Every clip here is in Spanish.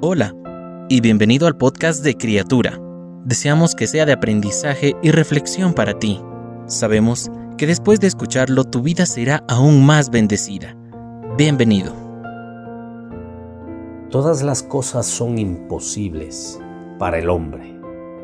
Hola y bienvenido al podcast de Criatura. Deseamos que sea de aprendizaje y reflexión para ti. Sabemos que después de escucharlo tu vida será aún más bendecida. Bienvenido. Todas las cosas son imposibles para el hombre,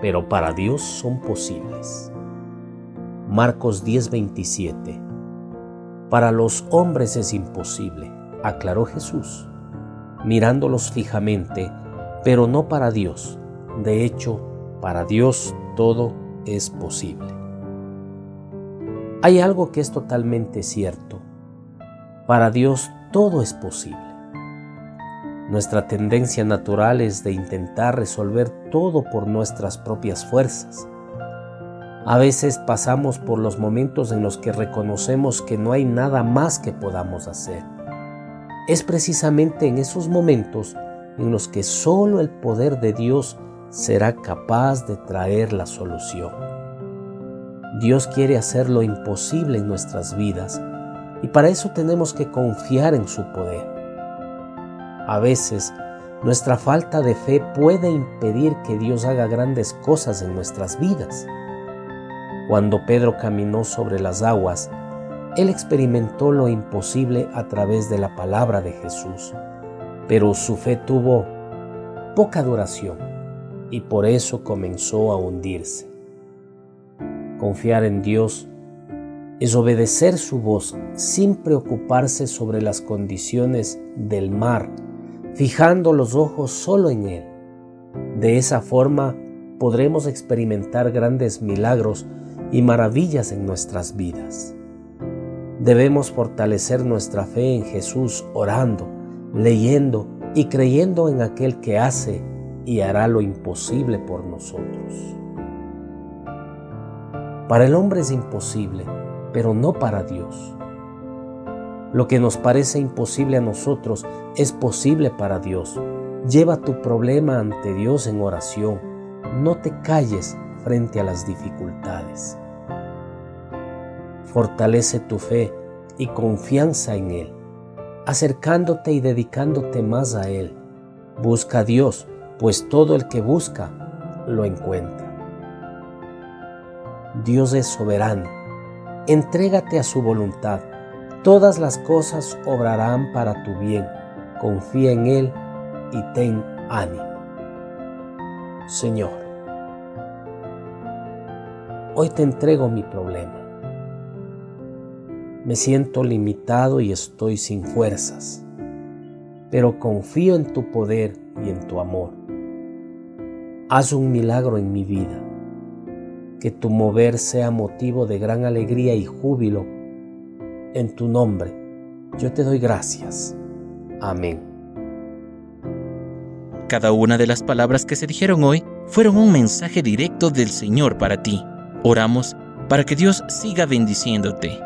pero para Dios son posibles. Marcos 10:27 Para los hombres es imposible, aclaró Jesús, mirándolos fijamente, pero no para Dios. De hecho, para Dios todo es posible. Hay algo que es totalmente cierto. Para Dios todo es posible. Nuestra tendencia natural es de intentar resolver todo por nuestras propias fuerzas. A veces pasamos por los momentos en los que reconocemos que no hay nada más que podamos hacer. Es precisamente en esos momentos en los que solo el poder de Dios será capaz de traer la solución. Dios quiere hacer lo imposible en nuestras vidas y para eso tenemos que confiar en su poder. A veces, nuestra falta de fe puede impedir que Dios haga grandes cosas en nuestras vidas. Cuando Pedro caminó sobre las aguas, él experimentó lo imposible a través de la palabra de Jesús, pero su fe tuvo poca duración y por eso comenzó a hundirse. Confiar en Dios es obedecer su voz sin preocuparse sobre las condiciones del mar, fijando los ojos solo en Él. De esa forma podremos experimentar grandes milagros y maravillas en nuestras vidas. Debemos fortalecer nuestra fe en Jesús orando, leyendo y creyendo en aquel que hace y hará lo imposible por nosotros. Para el hombre es imposible, pero no para Dios. Lo que nos parece imposible a nosotros es posible para Dios. Lleva tu problema ante Dios en oración. No te calles frente a las dificultades. Fortalece tu fe y confianza en Él, acercándote y dedicándote más a Él. Busca a Dios, pues todo el que busca, lo encuentra. Dios es soberano. Entrégate a su voluntad. Todas las cosas obrarán para tu bien. Confía en Él y ten ánimo. Señor, hoy te entrego mi problema. Me siento limitado y estoy sin fuerzas, pero confío en tu poder y en tu amor. Haz un milagro en mi vida que tu mover sea motivo de gran alegría y júbilo. En tu nombre, yo te doy gracias. Amén. Cada una de las palabras que se dijeron hoy fueron un mensaje directo del Señor para ti. Oramos para que Dios siga bendiciéndote.